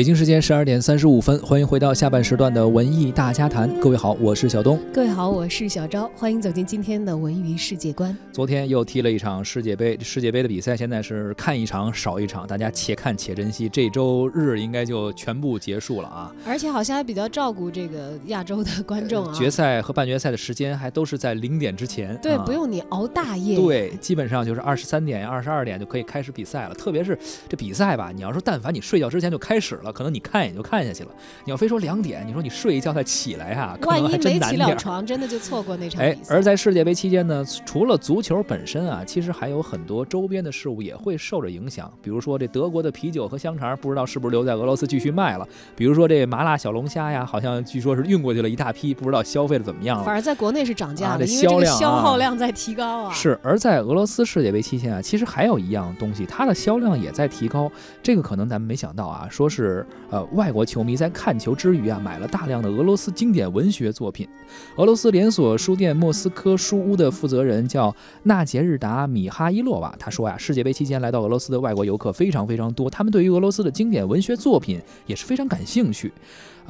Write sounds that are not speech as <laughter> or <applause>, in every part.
北京时间十二点三十五分，欢迎回到下半时段的文艺大家谈。各位好，我是小东。各位好，我是小昭。欢迎走进今天的文娱世界观。昨天又踢了一场世界杯，世界杯的比赛现在是看一场少一场，大家且看且珍惜。这周日应该就全部结束了啊！而且好像还比较照顾这个亚洲的观众啊。决赛和半决赛的时间还都是在零点之前，对，不用你熬大夜。对，基本上就是二十三点、二十二点就可以开始比赛了。特别是这比赛吧，你要说但凡你睡觉之前就开始了，可能你看也就。看下去了。你要非说两点，你说你睡一觉再起来啊，可能还真难点。万一没起了床，真的就错过那 <laughs> 场比赛。而在世界杯期间呢，除了足球本身啊，其实还有很多周边的事物也会受着影响。比如说这德国的啤酒和香肠，不知道是不是留在俄罗斯继续卖了。比如说这麻辣小龙虾呀，好像据说是运过去了一大批，不知道消费的怎么样了。反而在国内是涨价的，因为这个消耗量在提高啊。是。而在俄罗斯世界杯期间啊，其实还有一样东西，它的销量也在提高。这个可能咱们没想到啊，说是呃外国球迷在看。球之余啊，买了大量的俄罗斯经典文学作品。俄罗斯连锁书店莫斯科书屋的负责人叫纳杰日达米哈伊洛娃，他说呀，世界杯期间来到俄罗斯的外国游客非常非常多，他们对于俄罗斯的经典文学作品也是非常感兴趣。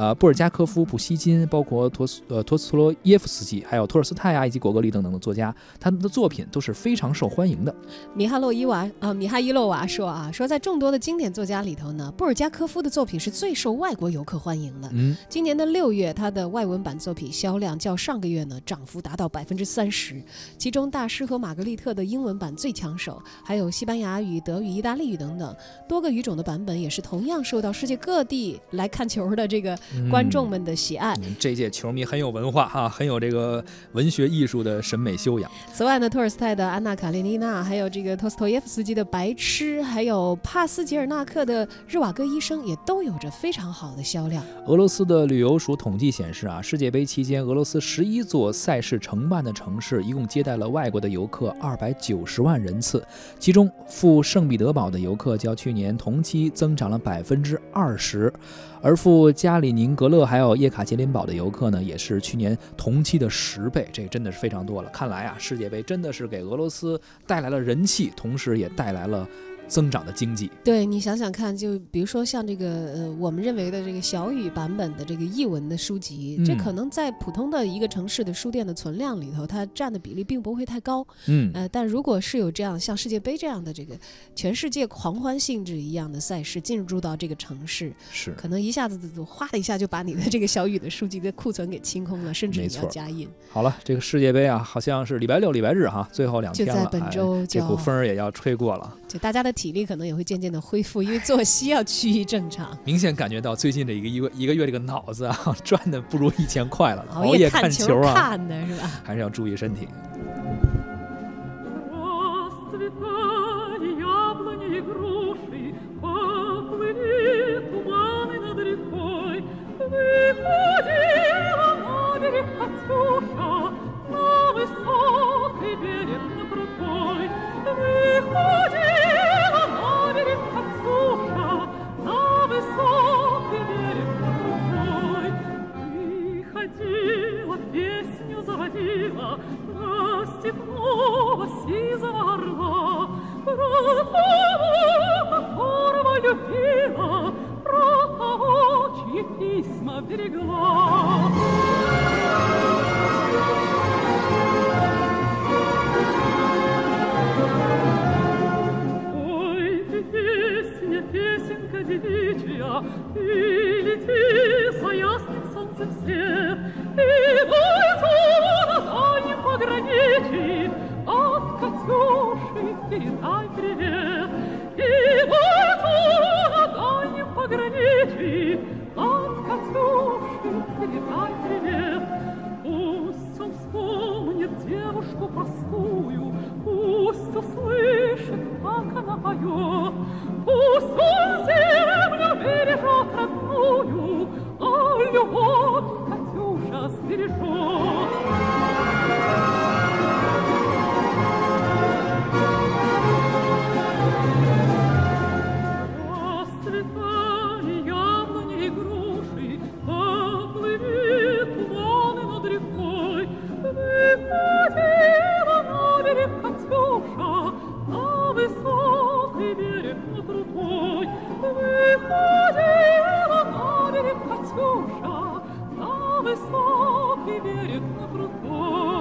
呃，布尔加科夫、普希金，包括托斯呃托斯托罗耶夫斯基，还有托尔斯泰啊，以及果戈里等等的作家，他们的作品都是非常受欢迎的。米哈洛伊娃啊，米哈伊洛娃说啊，说在众多的经典作家里头呢，布尔加科夫的作品是最受外国游客欢迎的。嗯，今年的六月，他的外文版作品销量较上个月呢涨幅达到百分之三十，其中《大师和玛格丽特》的英文版最抢手，还有西班牙语、德语、意大利语等等多个语种的版本，也是同样受到世界各地来看球的这个。观众们的喜爱，这届球迷很有文化哈，很有这个文学艺术的审美修养。此外呢，托尔斯泰的《安娜·卡列尼娜》，还有这个托斯托耶夫斯基的《白痴》，还有帕斯捷尔纳克的《日瓦戈医生》，也都有着非常好的销量。俄罗斯的旅游署统计显示啊，世界杯期间，俄罗斯十一座赛事承办的城市一共接待了外国的游客二百九十万人次，其中赴圣彼得堡的游客较去年同期增长了百分之二十。而赴加里宁格勒还有叶卡捷琳堡的游客呢，也是去年同期的十倍，这真的是非常多了。看来啊，世界杯真的是给俄罗斯带来了人气，同时也带来了。增长的经济，对你想想看，就比如说像这个呃，我们认为的这个小语版本的这个译文的书籍，这可能在普通的一个城市的书店的存量里头，它占的比例并不会太高。嗯，呃，但如果是有这样像世界杯这样的这个全世界狂欢性质一样的赛事进入到这个城市，是可能一下子哗的一下就把你的这个小语的书籍的库存给清空了，甚至你要加印。好了，这个世界杯啊，好像是礼拜六、礼拜日哈，最后两天了，就在本周，这股风儿也要吹过了，就大家的。体力可能也会渐渐的恢复因为作息要趋于正常。<laughs> 明显感觉到最近这一个一个一个月这个脑子啊 <laughs> 转的不如以前快了熬夜看球啊看的是吧？还是要注意身体。берегла. высокий берег на крутой.